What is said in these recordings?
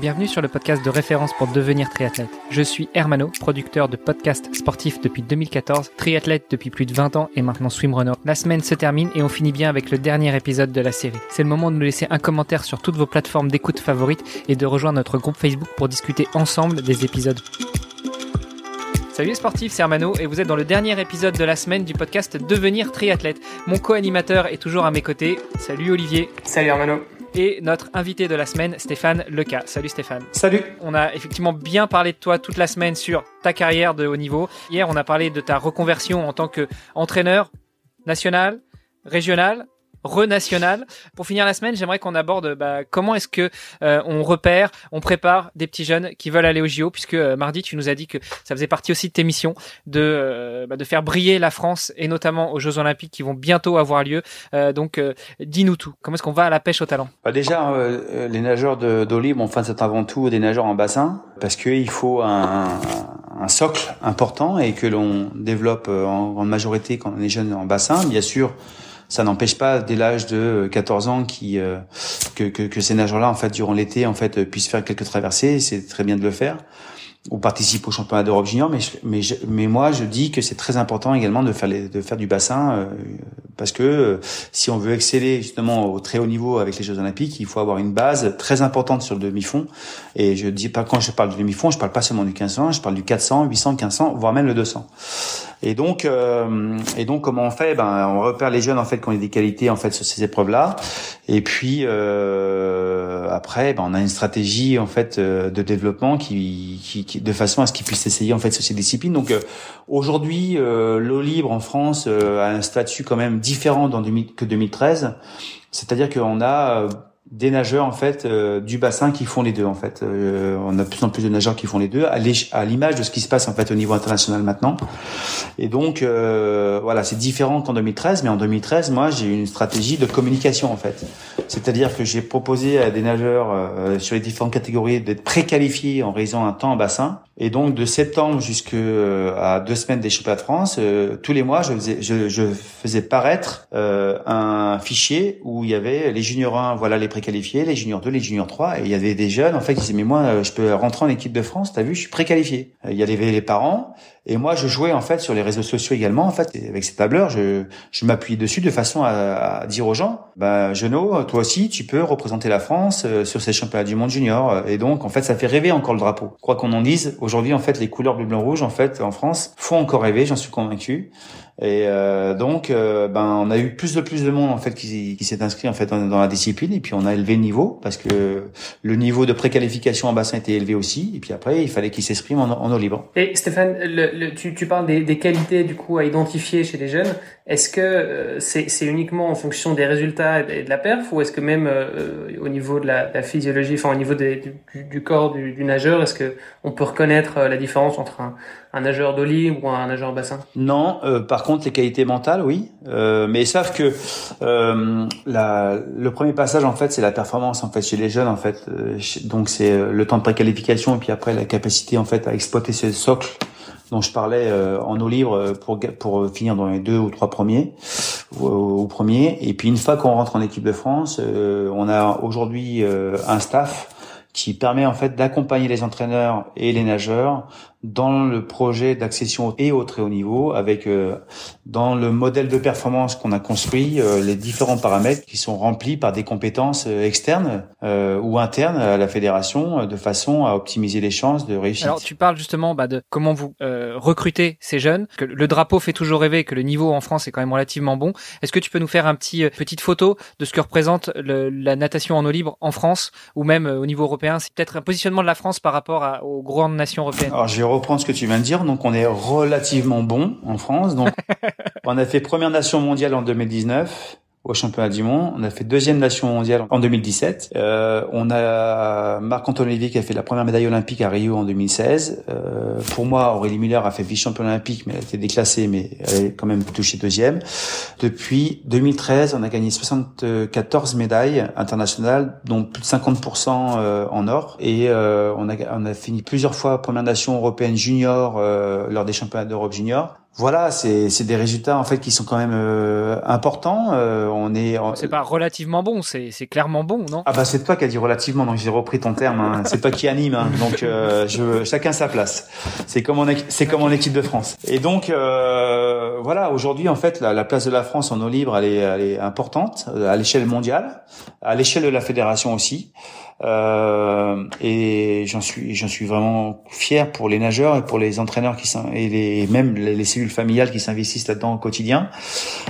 Bienvenue sur le podcast de référence pour devenir triathlète. Je suis Hermano, producteur de podcasts sportifs depuis 2014, triathlète depuis plus de 20 ans et maintenant swimrunner. La semaine se termine et on finit bien avec le dernier épisode de la série. C'est le moment de nous laisser un commentaire sur toutes vos plateformes d'écoute favorites et de rejoindre notre groupe Facebook pour discuter ensemble des épisodes. Salut les sportifs, c'est Hermano et vous êtes dans le dernier épisode de la semaine du podcast Devenir triathlète. Mon co-animateur est toujours à mes côtés. Salut Olivier. Salut Hermano et notre invité de la semaine, Stéphane Leca. Salut Stéphane. Salut. On a effectivement bien parlé de toi toute la semaine sur ta carrière de haut niveau. Hier, on a parlé de ta reconversion en tant qu'entraîneur national, régional, renational. Pour finir la semaine, j'aimerais qu'on aborde bah, comment est-ce que euh, on repère, on prépare des petits jeunes qui veulent aller au JO, puisque euh, mardi tu nous as dit que ça faisait partie aussi de tes missions de euh, bah, de faire briller la France et notamment aux Jeux Olympiques qui vont bientôt avoir lieu. donc dis-nous tout. Comment est-ce qu'on va à la pêche au talent? Bah Déjà, les nageurs libre, enfin c'est avant tout des nageurs en bassin, parce qu'il faut un, un socle important et que l'on développe en grande majorité quand on est jeune en bassin. Bien sûr ça n'empêche pas dès l'âge de 14 ans qui euh, que, que, que, ces nageurs-là en fait durant l'été en fait puissent faire quelques traversées, c'est très bien de le faire ou participe au championnat d'Europe junior, mais mais mais moi je dis que c'est très important également de faire les, de faire du bassin euh, parce que euh, si on veut exceller justement au très haut niveau avec les Jeux Olympiques, il faut avoir une base très importante sur le demi-fond. Et je dis pas quand je parle du demi-fond, je parle pas seulement du 1500, je parle du 400, 800, 1500, voire même le 200. Et donc euh, et donc comment on fait? Ben on repère les jeunes en fait qui ont des qualités en fait sur ces épreuves-là. Et puis euh, après, ben, on a une stratégie en fait de développement qui, qui de façon à ce qu'ils puissent essayer en fait ces disciplines. Donc euh, aujourd'hui, euh, l'eau libre en France euh, a un statut quand même différent dans, que 2013. C'est-à-dire qu'on a des nageurs en fait euh, du bassin qui font les deux en fait. Euh, on a de plus en plus de nageurs qui font les deux à l'image de ce qui se passe en fait au niveau international maintenant. Et donc euh, voilà, c'est différent qu'en 2013, mais en 2013, moi j'ai une stratégie de communication en fait. C'est-à-dire que j'ai proposé à des nageurs sur les différentes catégories d'être préqualifiés en réalisant un temps en bassin. Et donc de septembre jusqu'à deux semaines des championnats de France, tous les mois je faisais, je, je faisais paraître un fichier où il y avait les juniors 1, voilà les préqualifiés, les juniors 2, les juniors 3, et il y avait des jeunes en fait qui disaient mais moi euh, je peux rentrer en équipe de France, t'as vu, je suis préqualifié. Euh, il y avait les parents et moi je jouais en fait sur les réseaux sociaux également en fait avec ces tableurs, je, je m'appuie dessus de façon à, dire aux gens, ben Genot, toi aussi tu peux représenter la France euh, sur ces championnats du monde junior et donc en fait ça fait rêver encore le drapeau. Quoi qu'on en dise, aujourd'hui en fait les couleurs bleu blanc rouge en fait en France font encore rêver, j'en suis convaincu. Et euh, donc, euh, ben, on a eu plus de plus de monde en fait qui, s'est inscrit en fait dans, la discipline. Et puis on a élevé le niveau parce que le niveau de préqualification en bassin était élevé aussi. Et puis après, il fallait qu'ils s'expriment en, en, eau libre. Et Stéphane, tu, parles des, qualités du coup à identifier chez les jeunes. Est-ce que euh, c'est uniquement en fonction des résultats et de la perf, ou est-ce que même euh, au niveau de la, physiologie, enfin au niveau du, corps du, du nageur, est-ce que on peut reconnaître la différence entre un, un nageur libre ou un nageur bassin Non, euh, par contre les qualités mentales, oui. Euh, mais ils savent que euh, le premier passage en fait, c'est la performance en fait chez les jeunes en fait. Euh, donc c'est le temps de préqualification et puis après la capacité en fait à exploiter ce socle dont je parlais en eau libre pour pour finir dans les deux ou trois premiers ou, premiers. Et puis une fois qu'on rentre en équipe de France, on a aujourd'hui un staff qui permet en fait d'accompagner les entraîneurs et les nageurs dans le projet d'accession et au très haut niveau, avec euh, dans le modèle de performance qu'on a construit euh, les différents paramètres qui sont remplis par des compétences euh, externes ou internes à la fédération, de façon à optimiser les chances de réussite. Alors tu parles justement bah, de comment vous recrutez ces jeunes, que le drapeau fait toujours rêver, que le niveau en France est quand même relativement bon. Est-ce que tu peux nous faire un petit petite photo de ce que représente le, la natation en eau libre en France ou même au niveau européen? C'est peut-être un positionnement de la France par rapport à, aux grandes nations européennes. Alors, reprendre ce que tu viens de dire. Donc, on est relativement bon en France. Donc, on a fait première nation mondiale en 2019 au championnat du monde. On a fait deuxième nation mondiale en 2017. Euh, on a Marc-Antoine Olivier qui a fait la première médaille olympique à Rio en 2016. Euh, pour moi, Aurélie Muller a fait vice-championne olympique, mais elle a été déclassée, mais elle est quand même touchée deuxième. Depuis 2013, on a gagné 74 médailles internationales, dont plus de 50% euh, en or. Et euh, on, a, on a fini plusieurs fois première nation européenne junior euh, lors des championnats d'Europe junior. Voilà, c'est des résultats en fait qui sont quand même euh, importants. Euh, on est. C'est pas relativement bon, c'est c'est clairement bon, non? Ah bah c'est toi qui as dit relativement, donc j'ai repris ton terme. Hein. C'est toi qui anime, hein. donc euh, je chacun sa place. C'est comme en c'est comme en équipe de France. Et donc voilà, aujourd'hui en fait la, la, place de la France en eau libre elle est, elle est importante à l'échelle mondiale, à l'échelle de la fédération aussi. Euh, et j'en suis, j'en suis vraiment fier pour les nageurs et pour les entraîneurs qui et les même les, cellules familiales qui s'investissent là-dedans au quotidien.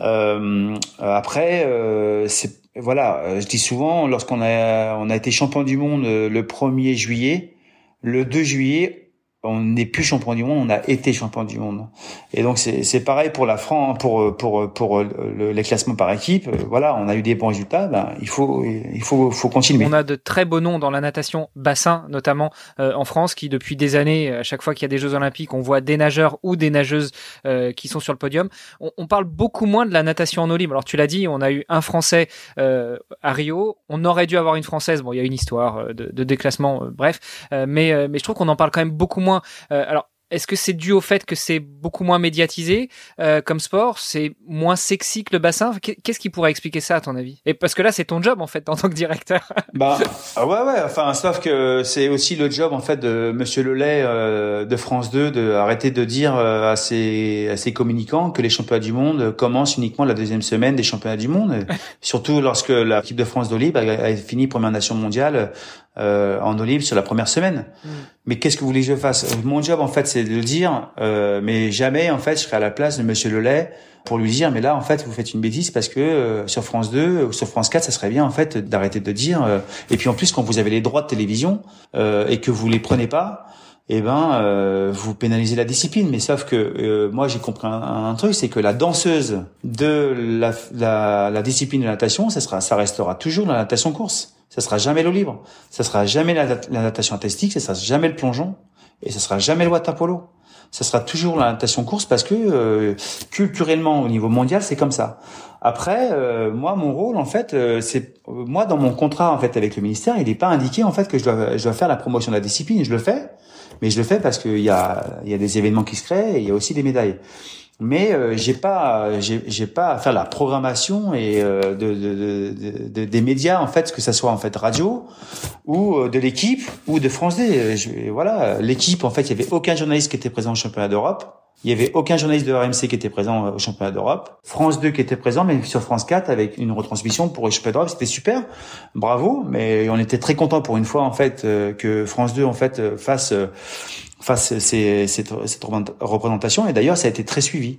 Euh, après, euh, c'est voilà, je dis souvent lorsqu'on a on a été champion du monde le 1er juillet, le 2 juillet, on n'est plus champion du monde, on a été champion du monde. Et donc c'est pareil pour la France, pour pour pour les classements par équipe. Voilà, on a eu des bons résultats. Ben, il faut il faut faut continuer. On a de très beaux noms dans la natation bassin, notamment euh, en France, qui depuis des années, à chaque fois qu'il y a des Jeux Olympiques, on voit des nageurs ou des nageuses euh, qui sont sur le podium. On, on, parle beaucoup moins de la natation en eau libre. Alors tu l'as dit, on a eu un Français euh, à Rio. On aurait dû avoir une Française. Bon, il y a une histoire de, de déclassement, bref. mais mais je trouve qu'on en parle quand même beaucoup moins euh, alors, est-ce que c'est dû au fait que c'est beaucoup moins médiatisé euh, comme sport? C'est moins sexy que le bassin? Qu'est-ce qui pourrait expliquer ça à ton avis? Et parce que là, c'est ton job en fait en tant que directeur. bah ah ouais ouais. Enfin, sauf que c'est aussi le job en fait de Monsieur Lelay euh, de France 2 de arrêter de dire à ses à ses communicants que les championnats du monde commencent uniquement la deuxième semaine des championnats du monde. Surtout lorsque l'équipe de France d'Olive a, fini première nation mondiale euh, en olive sur la première semaine. Mm. Mais qu'est-ce que vous voulez que je fasse Mon job, en fait, c'est de le dire, euh, mais jamais, en fait, je serai à la place de Monsieur Lelay pour lui dire, mais là, en fait, vous faites une bêtise parce que euh, sur France 2 ou sur France 4, ça serait bien, en fait, d'arrêter de dire. Euh, et puis, en plus, quand vous avez les droits de télévision euh, et que vous les prenez pas, eh ben, vous pénalisez la discipline. Mais sauf que moi, j'ai compris un, truc, c'est que la danseuse de la, la, la discipline de natation, ça sera, ça restera toujours la natation course ça sera jamais l'eau libre, ça sera jamais la, natation artistique, ça sera jamais le plongeon, et ça sera jamais le water polo. Ça sera toujours la course parce que euh, culturellement au niveau mondial c'est comme ça. Après, euh, moi mon rôle en fait, euh, c'est moi dans mon contrat en fait avec le ministère, il n'est pas indiqué en fait que je dois je dois faire la promotion de la discipline. Je le fais, mais je le fais parce qu'il y a y a des événements qui se créent et il y a aussi des médailles mais euh, j'ai pas j'ai pas à faire la programmation et euh, de, de, de, des médias en fait que ça soit en fait radio ou euh, de l'équipe ou de France D je, voilà. L'équipe en fait il y avait aucun journaliste qui était présent au championnat d'Europe. Il y avait aucun journaliste de RMC qui était présent au championnat d'Europe. France 2 qui était présent mais sur France 4 avec une retransmission pour le championnat d'Europe. C'était super. Bravo. Mais on était très content pour une fois en fait que France 2 en fait fasse face ces, cette, cette représentation et d'ailleurs ça a été très suivi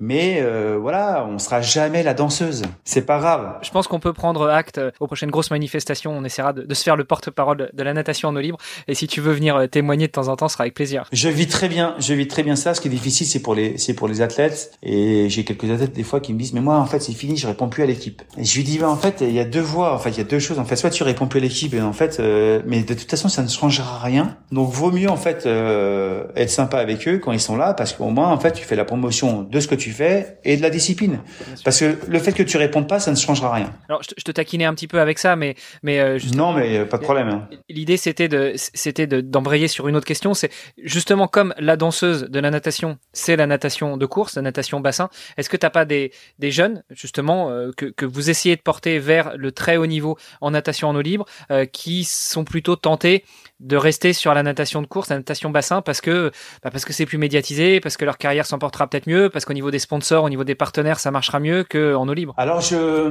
mais euh, voilà, on sera jamais la danseuse. C'est pas grave. Je pense qu'on peut prendre acte euh, aux prochaines grosses manifestations. On essaiera de, se faire le porte-parole de la natation en eau libre. Et si tu veux venir euh, témoigner de temps en temps, ce sera avec plaisir. Je vis très bien. Je vis très bien ça. Ce qui est difficile, c'est pour les, c'est pour les athlètes. Et j'ai quelques athlètes des fois qui me disent, mais moi, en fait, c'est fini. Je réponds plus à l'équipe. Et je lui dis, bah, en fait, il y a deux voies. En fait, il y a deux choses. En fait, soit tu réponds plus à l'équipe, et en fait, mais de toute façon, ça ne changera rien. Donc, vaut mieux en fait être sympa avec eux quand ils sont là, parce qu'au moins, en fait, tu fais la promotion de ce que tu fais et de la discipline. Parce que le fait que tu répondes pas, ça ne changera rien. Alors, je te taquinais un petit peu avec ça, mais mais euh, non, mais pas de problème. Hein. L'idée c'était de c'était d'embrayer sur une autre question. C'est justement comme la danseuse de la natation, c'est la natation de course, la natation bassin. Est-ce que t'as pas des des jeunes justement euh, que que vous essayez de porter vers le très haut niveau en natation en eau libre, euh, qui sont plutôt tentés de rester sur la natation de course, la natation bassin, parce que bah parce que c'est plus médiatisé, parce que leur carrière s'en portera peut-être mieux, parce qu'au niveau des sponsors, au niveau des partenaires, ça marchera mieux qu'en eau libre. Alors je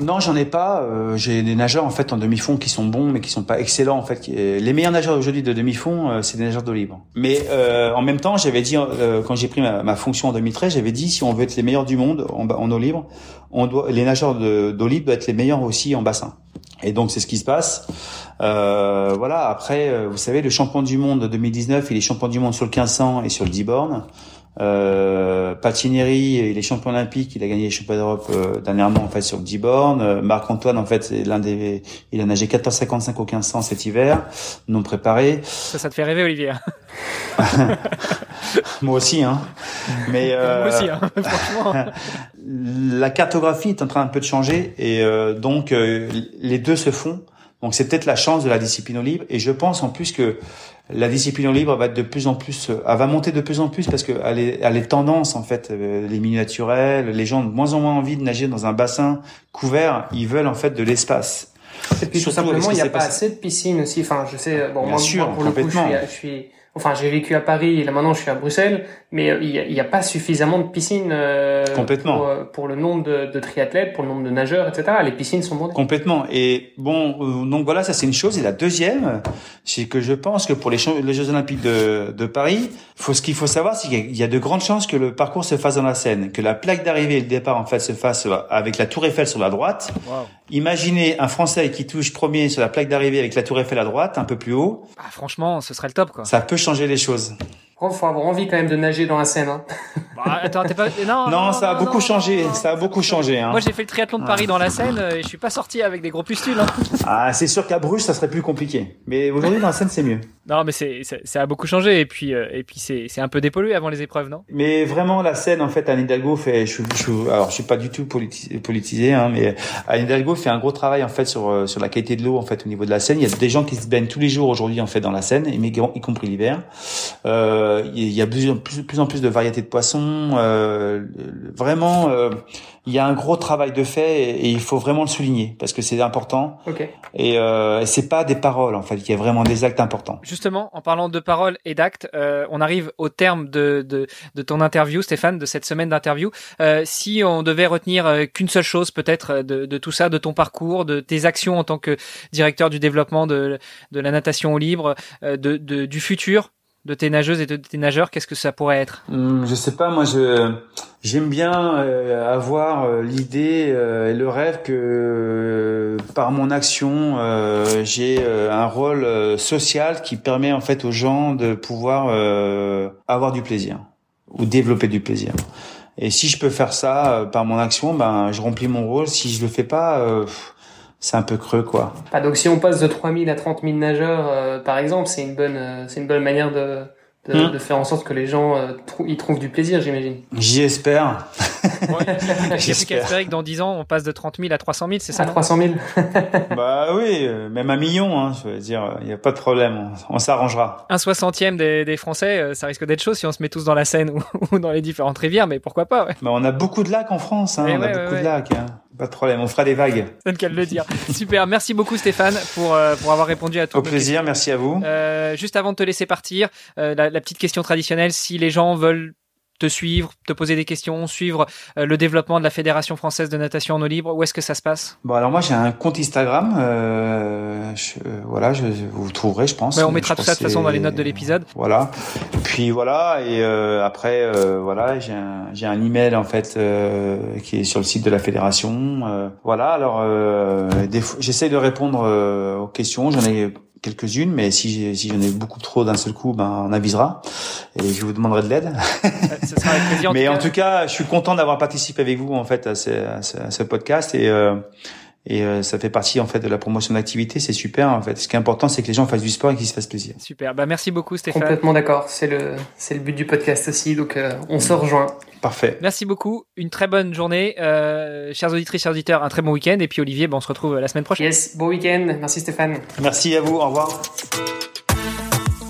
non, j'en ai pas. Euh, j'ai des nageurs en fait en demi-fond qui sont bons, mais qui sont pas excellents en fait. Les meilleurs nageurs aujourd'hui de demi-fond, euh, c'est des nageurs d'eau libre. Mais euh, en même temps, j'avais dit quand j'ai pris ma, fonction en 2013, j'avais dit si on veut être les meilleurs du monde en, en eau libre, on doit les nageurs d'eau libre doivent être les meilleurs aussi en bassin. Et donc c'est ce qui se passe. Euh, voilà. Après, euh, vous savez, le champion du monde 2019, il est champion du monde sur le 1500 et sur le 10 bornes. Euh, Patineri, il est champion olympique, il a gagné les championnats d'Europe euh, dernièrement en fait sur le 10 bornes. Euh, Marc Antoine en fait c'est l'un des, il a nagé 14,55 au 1500 cet hiver, non préparé. Ça, ça te fait rêver Olivier. Moi aussi hein. Mais Moi aussi hein. Franchement. la cartographie est en train un peu de changer et donc les deux se font Donc c'est peut-être la chance de la discipline au libre. Et je pense en plus que la discipline au libre va être de plus en plus, elle va monter de plus en plus parce qu'elle est, elle est tendance en fait. Les milieux naturels, les gens ont de moins en moins envie de nager dans un bassin couvert. Ils veulent en fait de l'espace. Et puis tout simplement, il n'y a pas assez de piscines aussi. Enfin, je sais, bon, Bien sûr, pour le coup, je suis, je suis Enfin, j'ai vécu à Paris et là maintenant je suis à Bruxelles, mais euh, il n'y a, pas suffisamment de piscines euh, Complètement. Pour, euh, pour, le nombre de, de, triathlètes, pour le nombre de nageurs, etc. Les piscines sont bonnes. Complètement. Et bon, donc voilà, ça c'est une chose. Et la deuxième, c'est que je pense que pour les, les Jeux Olympiques de, de Paris, faut, ce qu'il faut savoir, c'est qu'il y a de grandes chances que le parcours se fasse dans la Seine, que la plaque d'arrivée et le départ en fait se fasse avec la Tour Eiffel sur la droite. Imaginez un Français qui touche premier sur la plaque d'arrivée avec la Tour Eiffel à droite, un peu plus haut. Ah, franchement, ce serait le top, quoi. Ça peut changer les choses. Il faut avoir envie quand même de nager dans la Seine. Hein. Bah, attends, t'es pas... non, non, ça a beaucoup changé. ça a beaucoup changé. Hein. Moi, j'ai fait le triathlon de Paris dans la Seine euh, et je suis pas sorti avec des gros pustules. Hein. Ah, c'est sûr qu'à Bruges, ça serait plus compliqué. Mais aujourd'hui, dans la Seine, c'est mieux. Non, mais c'est, ça a beaucoup changé et puis euh, et puis c'est c'est un peu dépollué avant les épreuves, non? Mais vraiment, la Seine, en fait, Anne Hidalgo fait. Je, je, alors, je suis pas du tout politisé, politisé hein, mais Anne Hidalgo fait un gros travail en fait sur euh, sur la qualité de l'eau en fait au niveau de la Seine. Il y a des gens qui se baignent tous les jours aujourd'hui en fait dans la Seine, y compris l'hiver. Euh, il y a plus, plus, plus en plus de variétés de poissons. Euh, vraiment, euh, il y a un gros travail de fait et, il faut vraiment le souligner parce que c'est important. Okay. Et euh, c'est pas des paroles en fait, il y a vraiment des actes importants. Justement, en parlant de paroles et d'actes, euh, on arrive au terme de, de, de, ton interview, Stéphane, de cette semaine d'interview. Euh, si on devait retenir euh, qu'une seule chose peut-être de, de tout ça, de ton parcours, de tes actions en tant que directeur du développement de, de la natation au libre, de, de, du futur, de tes nageuses et de tes nageurs, qu'est-ce que ça pourrait être? Hum, Je sais pas, moi je j'aime bien euh, avoir euh, l'idée euh, et le rêve que par mon action j'ai un rôle social qui permet en fait aux gens de pouvoir avoir du plaisir ou développer du plaisir. Et si je peux faire ça par mon action, ben je remplis mon rôle. Si je le fais pas c'est un peu creux quoi. Ah, donc si on passe de 3000 à 30 000 nageurs euh, par exemple, c'est une bonne euh, c'est une bonne manière de de, hmm. de, faire en sorte que les gens euh, y trouvent du plaisir, j'imagine. J'y espère. Ouais, J'ai plus qu'à espérer que dans 10 ans, on passe de 30 000 à 300 000, c'est ça À 300 000 Bah oui, même un million, hein, je veux dire, il n'y a pas de problème, on, s'arrangera. Un soixantième des, des Français, ça risque d'être chaud si on se met tous dans la Seine ou, ou dans les différentes rivières, mais pourquoi pas ouais. Bah on a beaucoup de lacs en France, hein, on a beaucoup de lacs. Hein. Pas de problème, on fera des vagues. C'est de le dire. Super, merci beaucoup Stéphane pour, euh, pour avoir répondu à tout. Au plaisir, merci à vous. Euh, juste avant de te laisser partir, euh, la, la, petite question traditionnelle, si les gens veulent te suivre, te poser des questions, suivre euh, le développement de la Fédération française de natation en eau libre Où est-ce que ça se passe? Bon, alors moi j'ai un compte Instagram. Euh, je, euh, voilà, je, vous trouverez, je pense. Ouais, on mettra tout ça de toute façon dans les notes de l'épisode. Voilà. Puis voilà, et euh, après, euh, voilà, j'ai un, j'ai un email en fait qui est sur le site de la fédération. voilà, alors j'essaie de répondre aux questions. J'en ai quelques-unes, mais si, si j'en ai beaucoup trop d'un seul coup, ben on avisera. Et je vous demanderai de l'aide. mais en tout cas, je suis content d'avoir participé avec vous en fait à ce, à ce, podcast. Et euh, et euh, ça fait partie en fait de la promotion d'activité, c'est super en fait. Ce qui est important, c'est que les gens fassent du sport et qu'ils se fassent plaisir. Super, bah merci beaucoup Stéphane. Complètement d'accord, c'est le c'est le but du podcast aussi, donc euh, on se rejoint. Parfait. Merci beaucoup, une très bonne journée, euh, chers auditrices, chers auditeurs, un très bon week-end et puis Olivier, bon, on se retrouve la semaine prochaine. Yes, bon week-end, merci Stéphane. Merci à vous, au revoir.